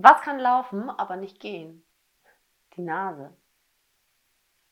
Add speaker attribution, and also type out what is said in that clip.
Speaker 1: Was kann laufen, aber nicht gehen? Die Nase.